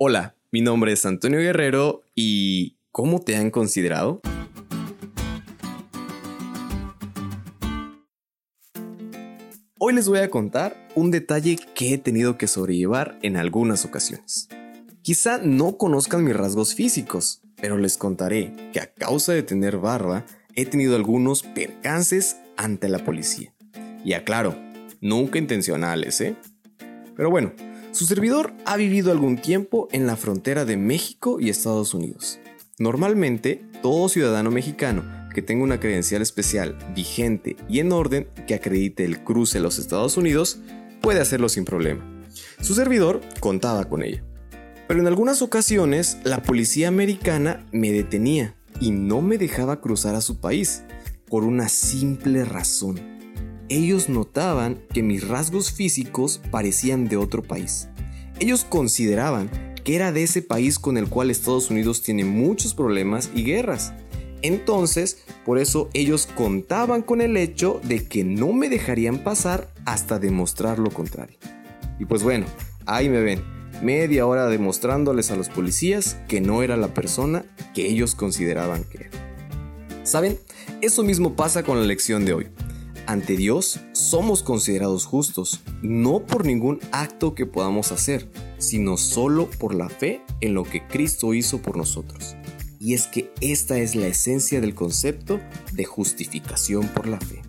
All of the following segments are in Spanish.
Hola, mi nombre es Antonio Guerrero y ¿cómo te han considerado? Hoy les voy a contar un detalle que he tenido que sobrellevar en algunas ocasiones. Quizá no conozcan mis rasgos físicos, pero les contaré que a causa de tener barba he tenido algunos percances ante la policía. Y aclaro, nunca intencionales, ¿eh? Pero bueno, su servidor ha vivido algún tiempo en la frontera de México y Estados Unidos. Normalmente, todo ciudadano mexicano que tenga una credencial especial vigente y en orden que acredite el cruce a los Estados Unidos puede hacerlo sin problema. Su servidor contaba con ella. Pero en algunas ocasiones la policía americana me detenía y no me dejaba cruzar a su país por una simple razón ellos notaban que mis rasgos físicos parecían de otro país. Ellos consideraban que era de ese país con el cual Estados Unidos tiene muchos problemas y guerras. Entonces, por eso ellos contaban con el hecho de que no me dejarían pasar hasta demostrar lo contrario. Y pues bueno, ahí me ven, media hora demostrándoles a los policías que no era la persona que ellos consideraban que era. ¿Saben? Eso mismo pasa con la lección de hoy. Ante Dios somos considerados justos, no por ningún acto que podamos hacer, sino solo por la fe en lo que Cristo hizo por nosotros. Y es que esta es la esencia del concepto de justificación por la fe.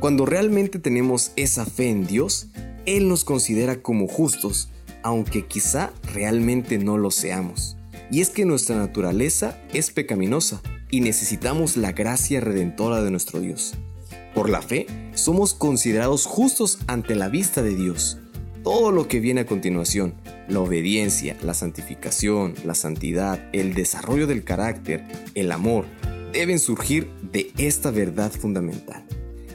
Cuando realmente tenemos esa fe en Dios, Él nos considera como justos, aunque quizá realmente no lo seamos. Y es que nuestra naturaleza es pecaminosa y necesitamos la gracia redentora de nuestro Dios. Por la fe, somos considerados justos ante la vista de Dios. Todo lo que viene a continuación, la obediencia, la santificación, la santidad, el desarrollo del carácter, el amor, deben surgir de esta verdad fundamental.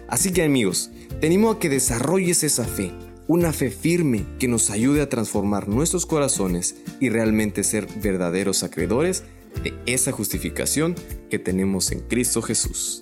Así que amigos, tenemos a que desarrolles esa fe, una fe firme que nos ayude a transformar nuestros corazones y realmente ser verdaderos acreedores de esa justificación que tenemos en Cristo Jesús.